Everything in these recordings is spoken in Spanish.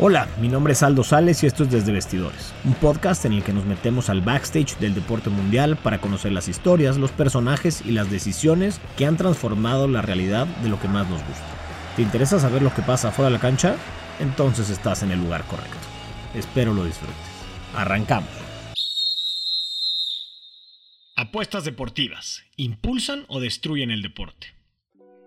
Hola, mi nombre es Aldo Sales y esto es Desde Vestidores, un podcast en el que nos metemos al backstage del deporte mundial para conocer las historias, los personajes y las decisiones que han transformado la realidad de lo que más nos gusta. ¿Te interesa saber lo que pasa fuera de la cancha? Entonces estás en el lugar correcto. Espero lo disfrutes. Arrancamos. Apuestas deportivas. ¿Impulsan o destruyen el deporte?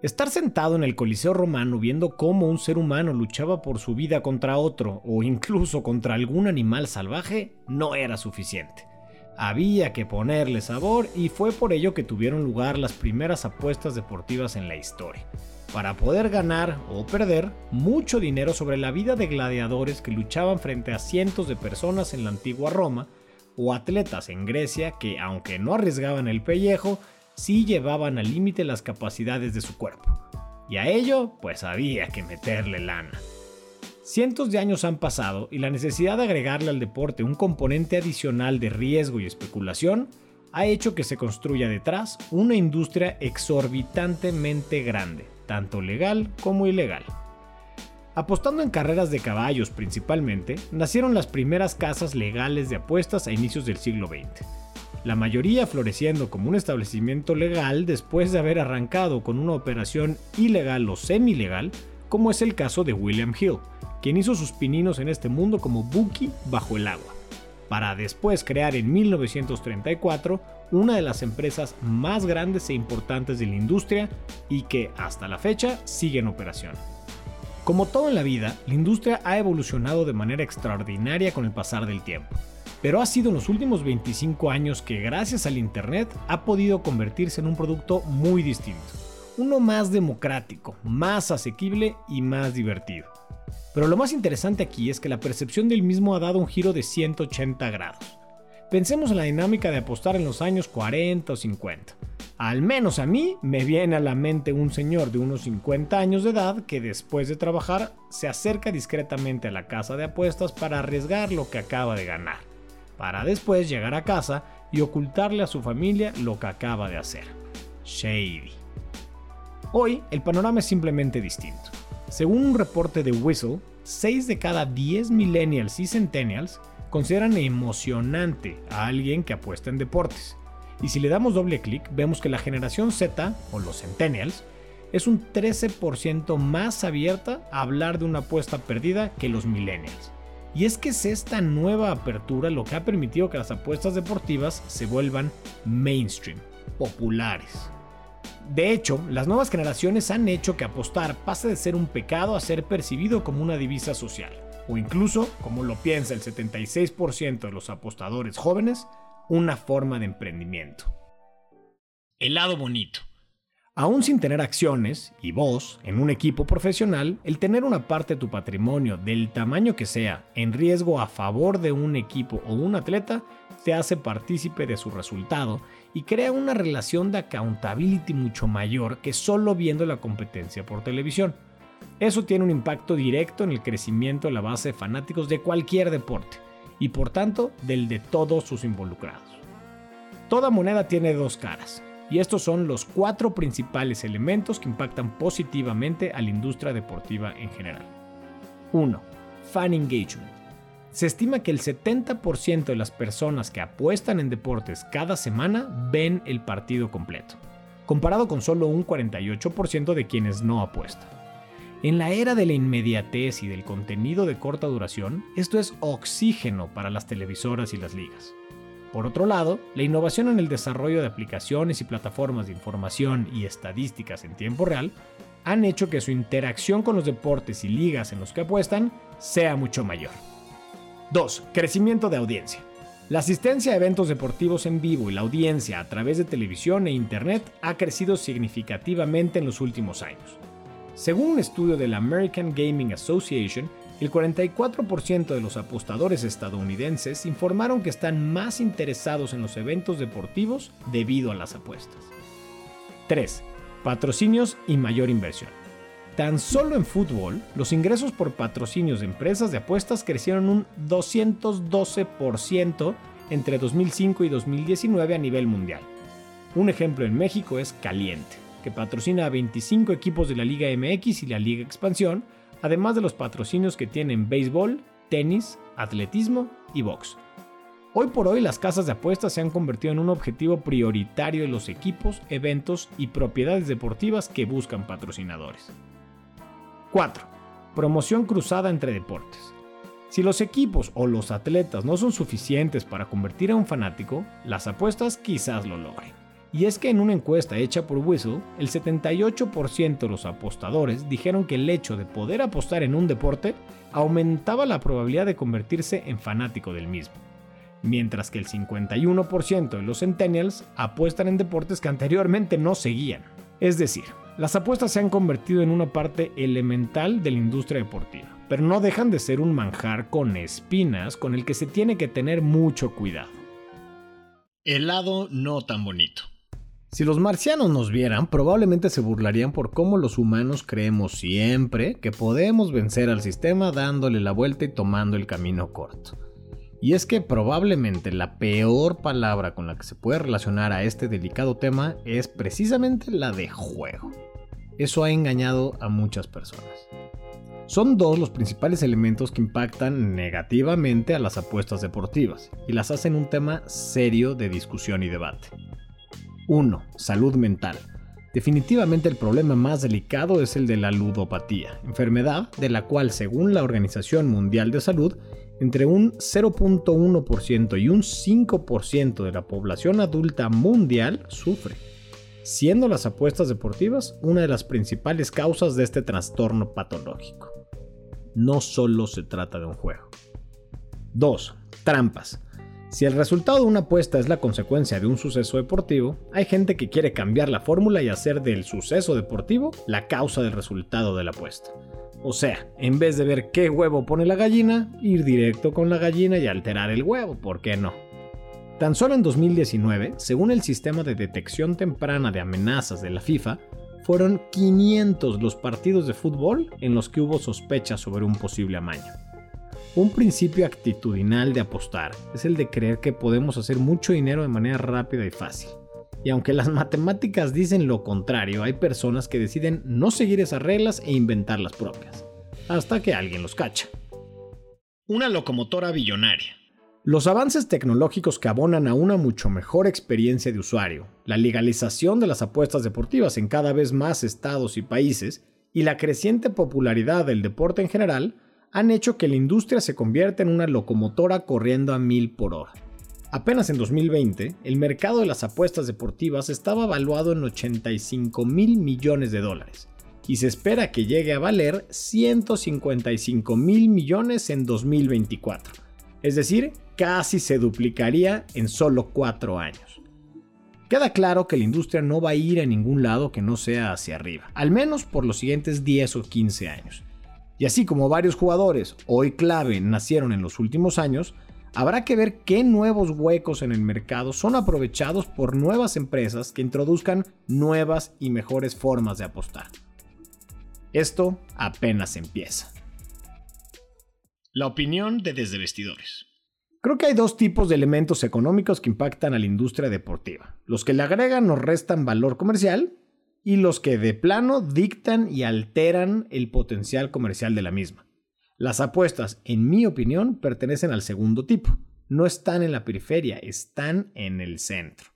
Estar sentado en el Coliseo romano viendo cómo un ser humano luchaba por su vida contra otro o incluso contra algún animal salvaje no era suficiente. Había que ponerle sabor y fue por ello que tuvieron lugar las primeras apuestas deportivas en la historia, para poder ganar o perder mucho dinero sobre la vida de gladiadores que luchaban frente a cientos de personas en la antigua Roma o atletas en Grecia que, aunque no arriesgaban el pellejo, sí llevaban al límite las capacidades de su cuerpo. Y a ello, pues había que meterle lana. Cientos de años han pasado y la necesidad de agregarle al deporte un componente adicional de riesgo y especulación ha hecho que se construya detrás una industria exorbitantemente grande, tanto legal como ilegal. Apostando en carreras de caballos principalmente, nacieron las primeras casas legales de apuestas a inicios del siglo XX la mayoría floreciendo como un establecimiento legal después de haber arrancado con una operación ilegal o semi-legal, como es el caso de William Hill, quien hizo sus pininos en este mundo como Bookie bajo el agua, para después crear en 1934 una de las empresas más grandes e importantes de la industria y que hasta la fecha sigue en operación. Como todo en la vida, la industria ha evolucionado de manera extraordinaria con el pasar del tiempo pero ha sido en los últimos 25 años que gracias al Internet ha podido convertirse en un producto muy distinto, uno más democrático, más asequible y más divertido. Pero lo más interesante aquí es que la percepción del mismo ha dado un giro de 180 grados. Pensemos en la dinámica de apostar en los años 40 o 50. Al menos a mí me viene a la mente un señor de unos 50 años de edad que después de trabajar se acerca discretamente a la casa de apuestas para arriesgar lo que acaba de ganar para después llegar a casa y ocultarle a su familia lo que acaba de hacer. Shady. Hoy el panorama es simplemente distinto. Según un reporte de Whistle, 6 de cada 10 millennials y centennials consideran emocionante a alguien que apuesta en deportes. Y si le damos doble clic, vemos que la generación Z, o los centennials, es un 13% más abierta a hablar de una apuesta perdida que los millennials. Y es que es esta nueva apertura lo que ha permitido que las apuestas deportivas se vuelvan mainstream, populares. De hecho, las nuevas generaciones han hecho que apostar pase de ser un pecado a ser percibido como una divisa social, o incluso, como lo piensa el 76% de los apostadores jóvenes, una forma de emprendimiento. El lado bonito. Aún sin tener acciones y vos en un equipo profesional, el tener una parte de tu patrimonio del tamaño que sea en riesgo a favor de un equipo o un atleta te hace partícipe de su resultado y crea una relación de accountability mucho mayor que solo viendo la competencia por televisión. Eso tiene un impacto directo en el crecimiento de la base de fanáticos de cualquier deporte y por tanto del de todos sus involucrados. Toda moneda tiene dos caras y estos son los cuatro principales elementos que impactan positivamente a la industria deportiva en general. 1. Fan engagement. Se estima que el 70% de las personas que apuestan en deportes cada semana ven el partido completo, comparado con solo un 48% de quienes no apuestan. En la era de la inmediatez y del contenido de corta duración, esto es oxígeno para las televisoras y las ligas. Por otro lado, la innovación en el desarrollo de aplicaciones y plataformas de información y estadísticas en tiempo real han hecho que su interacción con los deportes y ligas en los que apuestan sea mucho mayor. 2. Crecimiento de audiencia. La asistencia a eventos deportivos en vivo y la audiencia a través de televisión e internet ha crecido significativamente en los últimos años. Según un estudio de la American Gaming Association, el 44% de los apostadores estadounidenses informaron que están más interesados en los eventos deportivos debido a las apuestas. 3. Patrocinios y mayor inversión. Tan solo en fútbol, los ingresos por patrocinios de empresas de apuestas crecieron un 212% entre 2005 y 2019 a nivel mundial. Un ejemplo en México es Caliente, que patrocina a 25 equipos de la Liga MX y la Liga Expansión, además de los patrocinios que tienen béisbol, tenis, atletismo y box. Hoy por hoy las casas de apuestas se han convertido en un objetivo prioritario de los equipos, eventos y propiedades deportivas que buscan patrocinadores. 4. Promoción cruzada entre deportes. Si los equipos o los atletas no son suficientes para convertir a un fanático, las apuestas quizás lo logren. Y es que en una encuesta hecha por Whistle, el 78% de los apostadores dijeron que el hecho de poder apostar en un deporte aumentaba la probabilidad de convertirse en fanático del mismo mientras que el 51% de los centennials apuestan en deportes que anteriormente no seguían. Es decir, las apuestas se han convertido en una parte elemental de la industria deportiva, pero no dejan de ser un manjar con espinas con el que se tiene que tener mucho cuidado. El lado no tan bonito. Si los marcianos nos vieran, probablemente se burlarían por cómo los humanos creemos siempre que podemos vencer al sistema dándole la vuelta y tomando el camino corto. Y es que probablemente la peor palabra con la que se puede relacionar a este delicado tema es precisamente la de juego. Eso ha engañado a muchas personas. Son dos los principales elementos que impactan negativamente a las apuestas deportivas y las hacen un tema serio de discusión y debate. 1. Salud mental. Definitivamente el problema más delicado es el de la ludopatía, enfermedad de la cual según la Organización Mundial de Salud entre un 0.1% y un 5% de la población adulta mundial sufre, siendo las apuestas deportivas una de las principales causas de este trastorno patológico. No solo se trata de un juego. 2. Trampas. Si el resultado de una apuesta es la consecuencia de un suceso deportivo, hay gente que quiere cambiar la fórmula y hacer del suceso deportivo la causa del resultado de la apuesta. O sea, en vez de ver qué huevo pone la gallina, ir directo con la gallina y alterar el huevo, ¿por qué no? Tan solo en 2019, según el sistema de detección temprana de amenazas de la FIFA, fueron 500 los partidos de fútbol en los que hubo sospechas sobre un posible amaño. Un principio actitudinal de apostar es el de creer que podemos hacer mucho dinero de manera rápida y fácil. Y aunque las matemáticas dicen lo contrario, hay personas que deciden no seguir esas reglas e inventar las propias, hasta que alguien los cacha. Una locomotora billonaria. Los avances tecnológicos que abonan a una mucho mejor experiencia de usuario, la legalización de las apuestas deportivas en cada vez más estados y países, y la creciente popularidad del deporte en general, han hecho que la industria se convierta en una locomotora corriendo a mil por hora. Apenas en 2020, el mercado de las apuestas deportivas estaba evaluado en 85 mil millones de dólares y se espera que llegue a valer 155 mil millones en 2024, es decir, casi se duplicaría en solo 4 años. Queda claro que la industria no va a ir a ningún lado que no sea hacia arriba, al menos por los siguientes 10 o 15 años. Y así como varios jugadores hoy clave nacieron en los últimos años, Habrá que ver qué nuevos huecos en el mercado son aprovechados por nuevas empresas que introduzcan nuevas y mejores formas de apostar. Esto apenas empieza. La opinión de Desde Vestidores. Creo que hay dos tipos de elementos económicos que impactan a la industria deportiva. Los que le agregan o restan valor comercial y los que de plano dictan y alteran el potencial comercial de la misma. Las apuestas, en mi opinión, pertenecen al segundo tipo. No están en la periferia, están en el centro.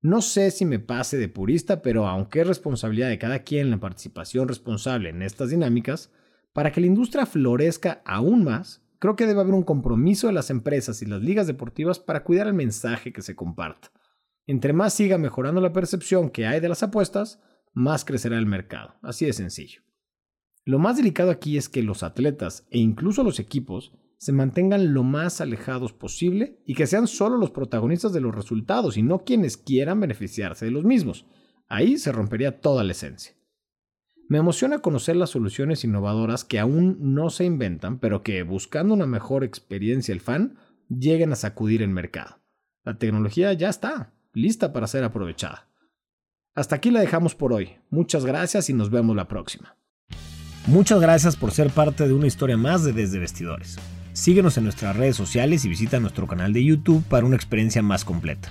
No sé si me pase de purista, pero aunque es responsabilidad de cada quien la participación responsable en estas dinámicas, para que la industria florezca aún más, creo que debe haber un compromiso de las empresas y las ligas deportivas para cuidar el mensaje que se comparta. Entre más siga mejorando la percepción que hay de las apuestas, más crecerá el mercado. Así de sencillo. Lo más delicado aquí es que los atletas e incluso los equipos se mantengan lo más alejados posible y que sean solo los protagonistas de los resultados y no quienes quieran beneficiarse de los mismos. Ahí se rompería toda la esencia. Me emociona conocer las soluciones innovadoras que aún no se inventan, pero que, buscando una mejor experiencia el fan, lleguen a sacudir el mercado. La tecnología ya está, lista para ser aprovechada. Hasta aquí la dejamos por hoy. Muchas gracias y nos vemos la próxima. Muchas gracias por ser parte de una historia más de Desde Vestidores. Síguenos en nuestras redes sociales y visita nuestro canal de YouTube para una experiencia más completa.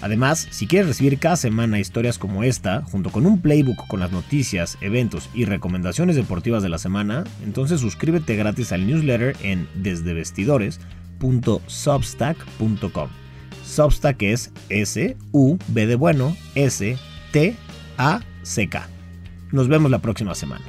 Además, si quieres recibir cada semana historias como esta, junto con un playbook con las noticias, eventos y recomendaciones deportivas de la semana, entonces suscríbete gratis al newsletter en desdevestidores.substack.com. Substack es S-U-B de bueno, S-T-A-C-K. Nos vemos la próxima semana.